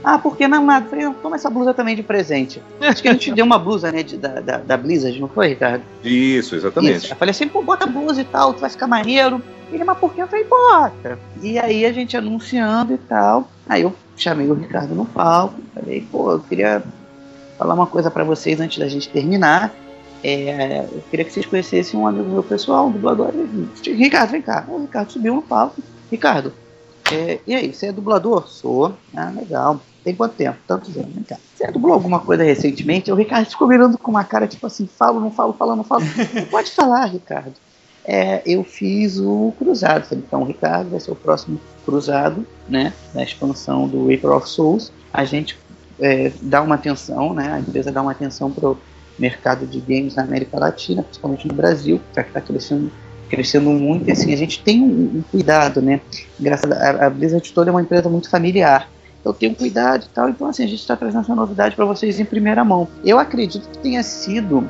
Ah, por que não nada? Falei, toma essa blusa também de presente. Acho que a gente deu uma blusa, né, de, da, da, da, Blizzard, não foi, Ricardo? Isso, exatamente. Isso. Eu falei assim, pô, bota a blusa e tal, tu vai ficar maneiro. Ele, mas por que? Eu falei, bota. E aí a gente anunciando e tal. Aí eu chamei o Ricardo no palco, falei, pô, eu queria falar uma coisa para vocês antes da gente terminar. É, eu queria que vocês conhecessem um amigo meu pessoal, um dublador. Ricardo, vem cá. O Ricardo subiu no palco. Ricardo, é, e aí, você é dublador? Sou. Ah, legal. Tem quanto tempo? Tantos anos. Vem cá. Você dublou alguma coisa recentemente? O Ricardo ficou mirando com uma cara tipo assim: falo, não falo, falo, não falo. Pode falar, Ricardo. É, eu fiz o Cruzado. Falei, então o Ricardo vai ser o próximo Cruzado, né? Na expansão do Reaper of Souls. A gente é, dá uma atenção, né? A empresa dá uma atenção para o mercado de games na América Latina, principalmente no Brasil, que está crescendo, crescendo muito. E assim, a gente tem um, um cuidado, né? Engraçado, a, a Blizzard toda é uma empresa muito familiar. Eu tenho cuidado e tal. Então, assim, a gente está trazendo essa novidade para vocês em primeira mão. Eu acredito que tenha sido,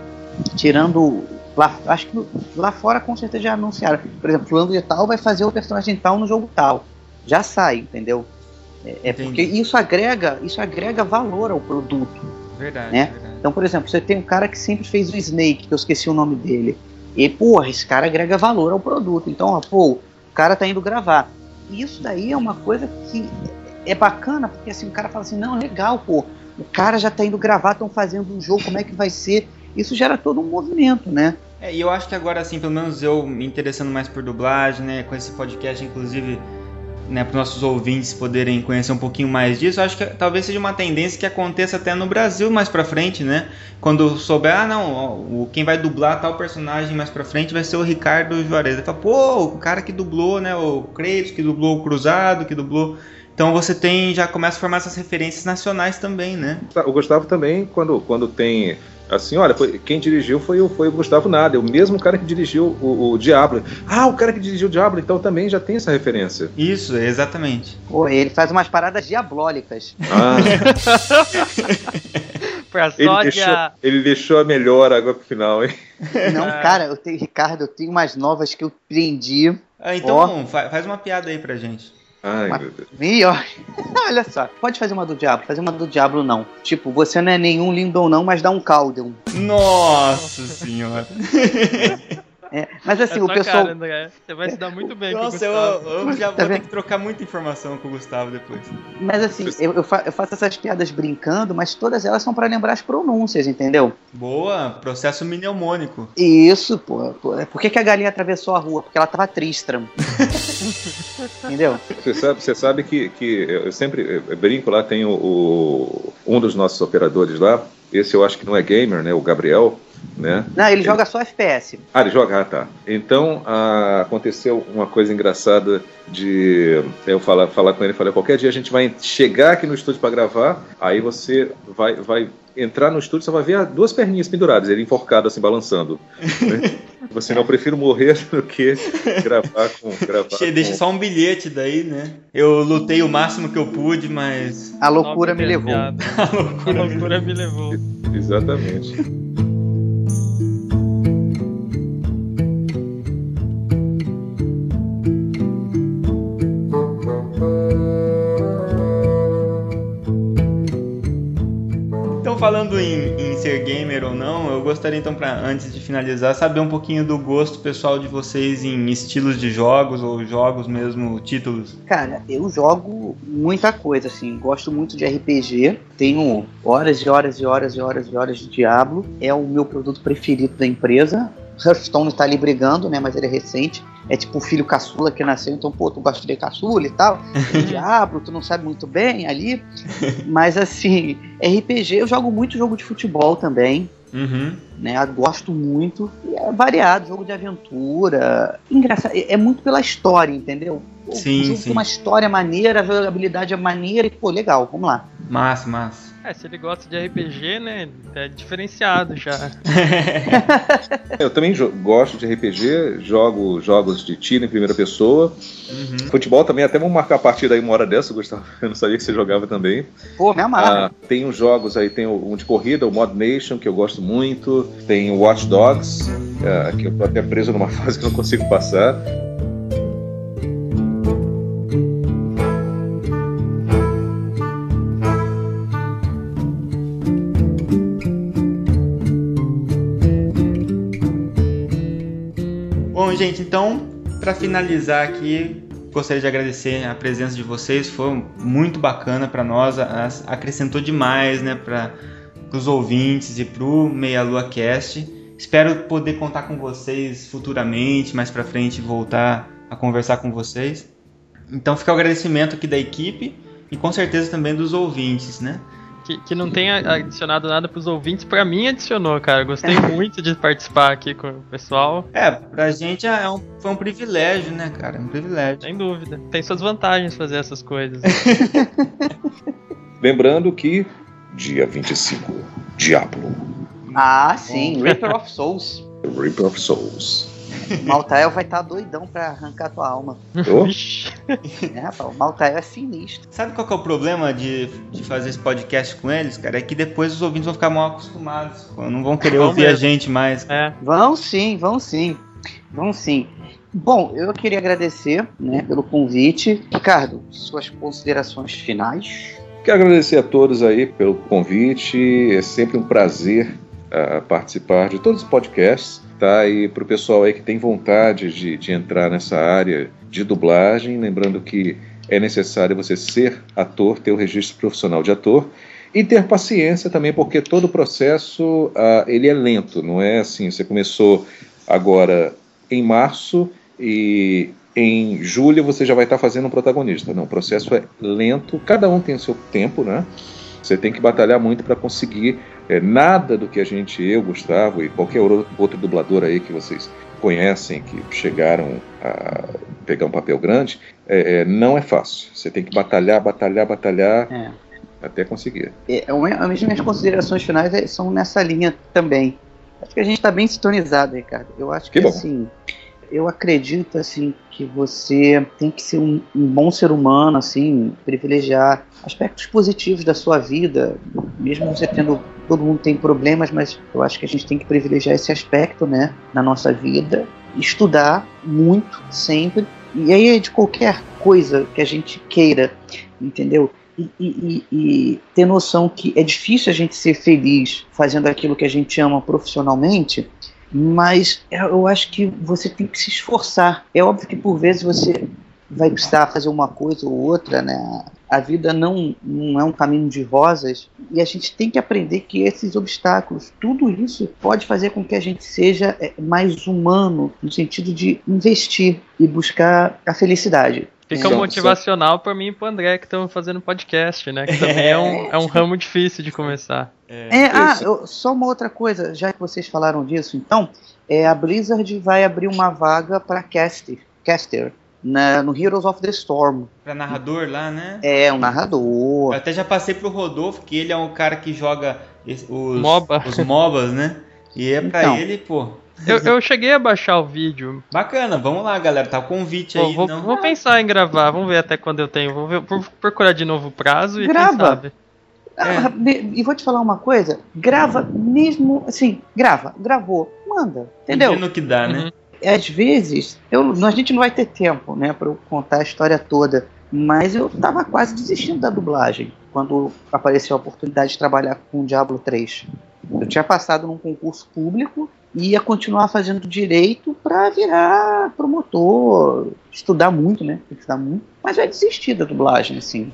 tirando lá, acho que lá fora com certeza já anunciaram. Por exemplo, fulano de tal vai fazer o personagem tal no jogo tal. Já sai, entendeu? É, é porque isso agrega, isso agrega valor ao produto. Verdade, né? verdade. Então, por exemplo, você tem um cara que sempre fez o Snake, que eu esqueci o nome dele. E, porra, esse cara agrega valor ao produto. Então, ó, pô, o cara tá indo gravar. Isso daí é uma coisa que é bacana, porque assim, o cara fala assim, não, legal, pô, o cara já tá indo gravar, estão fazendo um jogo, como é que vai ser? Isso gera todo um movimento, né? É, e eu acho que agora, assim, pelo menos eu me interessando mais por dublagem, né, com esse podcast, inclusive, né, para nossos ouvintes poderem conhecer um pouquinho mais disso, acho que talvez seja uma tendência que aconteça até no Brasil mais para frente, né? Quando souber, ah, não, quem vai dublar tal personagem mais para frente vai ser o Ricardo Juarez. Fala, pô, o cara que dublou, né, o Kratos, que dublou o Cruzado, que dublou Então você tem já começa a formar essas referências nacionais também, né? O Gustavo também, quando, quando tem assim, olha, foi, quem dirigiu foi o, foi o Gustavo Nada, é o mesmo cara que dirigiu o, o Diablo. Ah, o cara que dirigiu o Diablo, então também já tem essa referência. Isso, exatamente. Pô, ele faz umas paradas diablólicas. Ah, ele, deixou, dia- ele deixou a melhor água pro final, hein? Não, cara, eu tenho, Ricardo, eu tenho umas novas que eu prendi. Ah, então fa- faz uma piada aí pra gente. Ai, meu Deus. Ó. Olha só, pode fazer uma do diabo, fazer uma do diabo não. Tipo, você não é nenhum lindão não, mas dá um caldo. Nossa senhora. É, mas É assim, sua o pessoal. cara, André. Você vai se dar muito bem com o Nossa, eu, Gustavo. eu já Tá vou ter vendo? que trocar muita informação com o Gustavo depois. Mas assim, eu, eu fa- eu faço essas piadas brincando, mas todas elas são pra lembrar as pronúncias, entendeu? Boa, processo mnemônico. Isso, pô, pô, por que, que a galinha atravessou a rua? Porque ela tava tristram. entendeu? Você sabe, você sabe que, que eu sempre brinco lá, tem o, o- um dos nossos operadores lá, esse eu acho que não é gamer, né? O Gabriel, né? Não, ele joga só FPS. Ah, ele joga? Ah, tá. Então, ah, aconteceu uma coisa engraçada de eu falar, falar com ele, falei, qualquer dia a gente vai chegar aqui no estúdio para gravar, aí você vai, vai entrar no estúdio, você vai ver duas perninhas penduradas, ele enforcado assim, balançando. né? Você não, eu prefiro morrer do que gravar com... Gravar Che- Deixa com... só um bilhete daí, né? Eu lutei o máximo que eu pude, mas. A loucura Nove me levou. piada. A loucura me levou. Exatamente. Gostaria então, pra, antes de finalizar, saber um pouquinho do gosto pessoal de vocês em estilos de jogos ou jogos mesmo, títulos. Cara, eu jogo muita coisa, assim. Gosto muito de RPG. Tenho horas e horas e horas e horas e horas de Diablo. É o meu produto preferido da empresa. Hearthstone tá ali brigando, né? Mas ele é recente. É tipo o filho caçula que nasceu, então, pô, tu gosta de caçula e tal. Tem Diablo, tu não sabe muito bem ali. Mas assim, RPG, eu jogo muito jogo de futebol também Uhum. né? Gosto muito. E é variado, jogo de aventura. Engraçado, é é muito pela história, entendeu? Sim, o jogo sim. tem uma história maneira, a jogabilidade é maneira e, pô, legal, vamos lá. Massa, massa. É, se ele gosta de RPG, né? É diferenciado já. Eu também gosto de RPG, jogo jogos de tiro em primeira pessoa. Uhum. Futebol também, até vamos marcar a partida aí uma hora dessa, Gustavo. Eu não sabia que você jogava também. Pô, me amarra. Ah, tem uns jogos aí, tem um de corrida, o Mod Nation, que eu gosto muito. Tem o Watch Dogs, ah, que eu tô até preso numa fase que eu não consigo passar. Então, para finalizar aqui, gostaria de agradecer a presença de vocês. Foi muito bacana para nós, acrescentou demais, né, para os ouvintes e pro Meia Lua Cast. Espero poder contar com vocês futuramente, mais para frente voltar a conversar com vocês. Então, fica o agradecimento aqui da equipe e com certeza também dos ouvintes, né? Que, que não tenha adicionado nada pros ouvintes, pra mim adicionou, cara. Gostei muito de participar aqui com o pessoal, É, pra gente é um- foi um privilégio, né, cara? Um privilégio. sem dúvida. Tem suas vantagens fazer essas coisas. Lembrando que dia 25, Diablo, Ah, sim, Reaper of Souls. Reaper of Souls. Maltael vai estar doidão pra arrancar tua alma. É, rapaz, o Maltael é sinistro. Sabe qual que é o problema de, de fazer esse podcast com eles, cara? É que depois os ouvintes vão ficar mal acostumados. Não vão querer Vão ouvir a mesmo. gente mais. É, Vão sim, vão sim. Vão sim. Bom, eu queria agradecer né, pelo convite. Ricardo, suas considerações finais. Quero agradecer a todos aí pelo convite. É sempre um prazer ah, participar de todos os podcasts. Tá? E para o pessoal aí que tem vontade de, de entrar nessa área de dublagem, lembrando que é necessário você ser ator, ter o registro profissional de ator e ter paciência também, porque todo o processo ah, ele é lento, não é assim. Você começou agora em março e em julho você já vai estar fazendo um protagonista. Não, o processo é lento, cada um tem o seu tempo, né? Você tem que batalhar muito para conseguir é, nada do que a gente, eu, Gustavo e qualquer outro dublador aí que vocês conhecem, que chegaram a pegar um papel grande, é, é, não é fácil. Você tem que batalhar, batalhar, batalhar É. até conseguir. É, meu- as minhas considerações finais é- são nessa linha também. Acho que a gente está bem sintonizado, Ricardo. Eu acho que, Que assim, eu acredito assim que você tem que ser um, um bom ser humano, assim, privilegiar aspectos positivos da sua vida, mesmo você tendo todo mundo tem problemas, mas eu acho que a gente tem que privilegiar esse aspecto, né, na nossa vida, estudar muito sempre e aí é de qualquer coisa que a gente queira, entendeu? e, e- e- ter noção que é difícil a gente ser feliz fazendo aquilo que a gente ama profissionalmente, mas eu eu acho que você tem que se esforçar. É óbvio que por vezes você vai precisar fazer uma coisa ou outra, né? A vida não, não é um caminho de rosas e a gente tem que aprender que esses obstáculos, tudo isso pode fazer com que a gente seja é, mais humano no sentido de investir e buscar a felicidade. Fica Só- um motivacional pra mim e pro André que estão fazendo podcast, né? Que também é um, é um ramo difícil de começar. É, ah, Isso. eu- só uma outra coisa, já que vocês falaram disso, então, é, a Blizzard vai abrir uma vaga para caster, caster na, no Heroes of the Storm. Pra narrador lá, né? É, um Eu narrador. até já passei pro Rodolfo, que ele é um cara que joga os, MOBA. os MOBAs, né? E é pra Então. ele, pô. Eu, eu cheguei a baixar o vídeo. Bacana, vamos lá, galera. Tá o convite Vou, aí. vou, não... vou pensar em gravar, vamos ver até quando eu tenho. Vou, ver- vou procurar de novo o prazo e Grava. quem sabe. Ah, me- E vou te falar uma coisa, grava mesmo, assim, grava, gravou, manda, entendeu? Pedindo que dá, né? Uhum. às vezes, eu, a gente não vai ter tempo, né, para eu contar a história toda, mas eu tava quase desistindo da dublagem quando apareceu a oportunidade de trabalhar com o Diablo 3. Eu tinha passado num concurso público ia continuar fazendo direito para virar promotor, estudar muito, né? Tem que estudar muito. Mas eu desistir da dublagem, assim.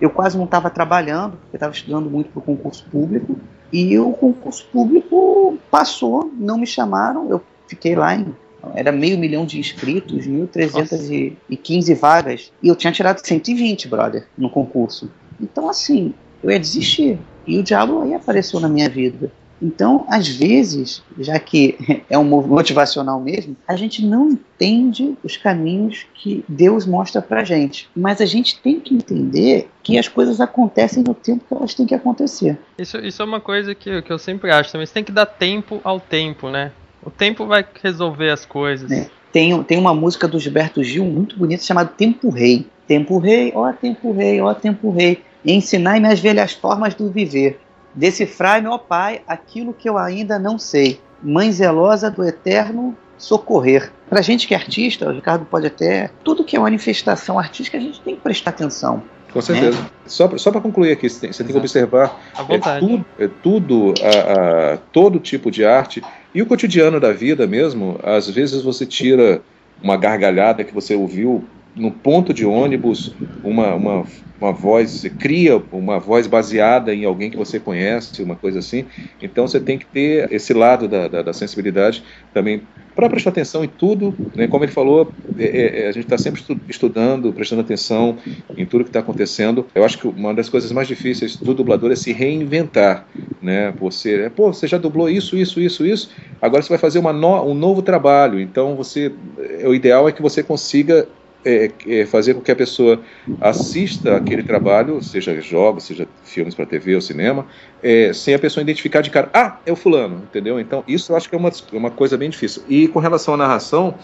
Eu quase não estava trabalhando, porque estava estudando muito para o concurso público. E o concurso público passou, não me chamaram, eu fiquei lá em. Era meio milhão de inscritos, 1.315 vagas. E eu tinha tirado 120, brother, no concurso. Então, assim, eu ia desistir. E o diabo aí apareceu na minha vida. Então, às vezes, já que é um motivacional mesmo, a gente não entende os caminhos que Deus mostra pra gente. Mas a gente tem que entender que as coisas acontecem no tempo que elas têm que acontecer. Isso, isso é uma coisa que, que eu sempre acho também. Você tem que dar tempo ao tempo, né? O tempo vai resolver as coisas. É. Tem, tem uma música do Gilberto Gil muito bonita chamada Tempo Rei. Tempo Rei, ó Tempo Rei, ó Tempo Rei, ensinai-me as velhas formas do viver. Decifrai-me, ó Pai, aquilo que eu ainda não sei. Mãe zelosa do eterno socorrer. Pra gente que é artista, o Ricardo pode até. Tudo que é manifestação artística, a gente tem que prestar atenção. Com certeza. Só, pra- só para concluir aqui, você tem, você tem que observar é tudo, é tudo a, a- todo tipo de arte e o cotidiano da vida mesmo. Às vezes você tira uma gargalhada que você ouviu no ponto de ônibus, uma, uma, uma voz, você cria uma voz baseada em alguém que você conhece, uma coisa assim. Então você tem que ter esse lado da, da, da sensibilidade também para prestar atenção em tudo, né? como ele falou, é- é- a gente está sempre estu- estudando, prestando atenção em tudo que está acontecendo. Eu acho que uma das coisas mais difíceis do dublador é se reinventar, né? Você, é, pô, você já dublou isso, isso, isso, isso. Agora você vai fazer uma no- um novo trabalho. Então você, é, o ideal é que você consiga é, é, fazer com que a pessoa assista aquele trabalho, seja jogos, seja filmes para TV ou cinema, é, sem a pessoa identificar de cara, ah, é o fulano, entendeu? Então isso eu acho que é uma, uma coisa bem difícil. E com relação à narração,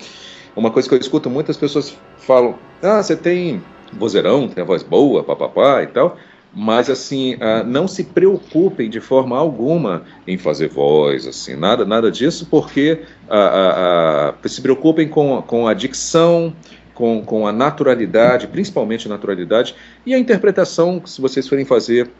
uma coisa que eu escuto muitas pessoas falam, ah, você tem vozeirão, tem a voz boa, papapá e tal, mas assim, ah, não se preocupem de forma alguma em fazer voz, assim, nada, nada disso, porque ah, ah, se preocupem com, com a dicção, com, com a naturalidade, principalmente a naturalidade, e a interpretação, se vocês forem fazer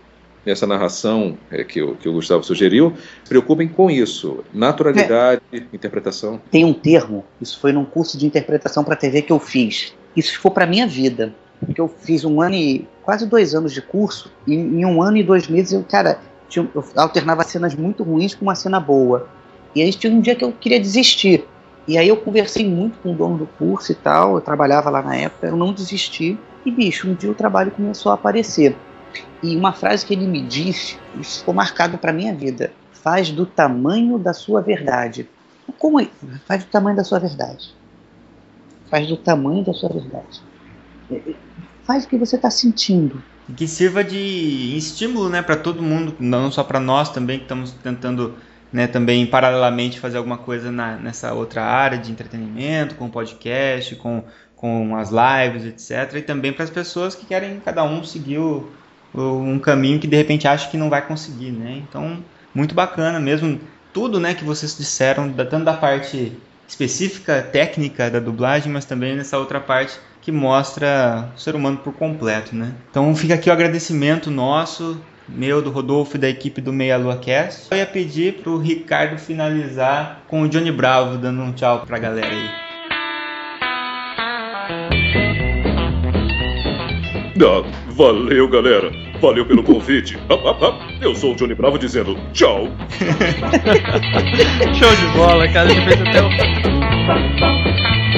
essa narração é, que, o, que o Gustavo sugeriu, se preocupem com isso, naturalidade, interpretação. Tem um termo, isso foi num curso de interpretação para TV que eu fiz. Isso ficou para minha vida. Porque eu fiz um ano e quase dois anos de curso, e em um ano e dois meses eu, cara, tinha- eu alternava cenas muito ruins com uma cena boa. E aí tinha um dia que eu queria desistir. E aí eu conversei muito com o dono do curso e tal, eu trabalhava lá na época, eu não desisti. E bicho, um dia o trabalho começou a aparecer. E uma frase que ele me disse, isso ficou marcado para minha vida: faz do tamanho da sua verdade. Como é? Faz do tamanho da sua verdade. Faz do tamanho da sua verdade. É, é, faz o que você está sentindo. Que sirva de estímulo, né, para todo mundo, não só para nós também que estamos tentando, né, também paralelamente fazer alguma coisa na, nessa outra área de entretenimento, com podcast, com com as lives, etc. E também para as pessoas que querem cada um seguir o, o, um caminho que de repente acha que não vai conseguir, né? Então, muito bacana mesmo tudo, né, que vocês disseram, tanto da parte específica, técnica da dublagem, mas também nessa outra parte que mostra o ser humano por completo, né? Então fica aqui o agradecimento nosso, meu, do Rodolfo e da equipe do Meia Lua Cast. Eu ia pedir pro Ricardo finalizar com o Johnny Bravo dando um tchau pra galera aí. Ah, valeu, galera. Valeu pelo convite. Ah, ah, ah. Eu sou o Johnny Bravo dizendo tchau. Show de bola, cara. A gente fez até o.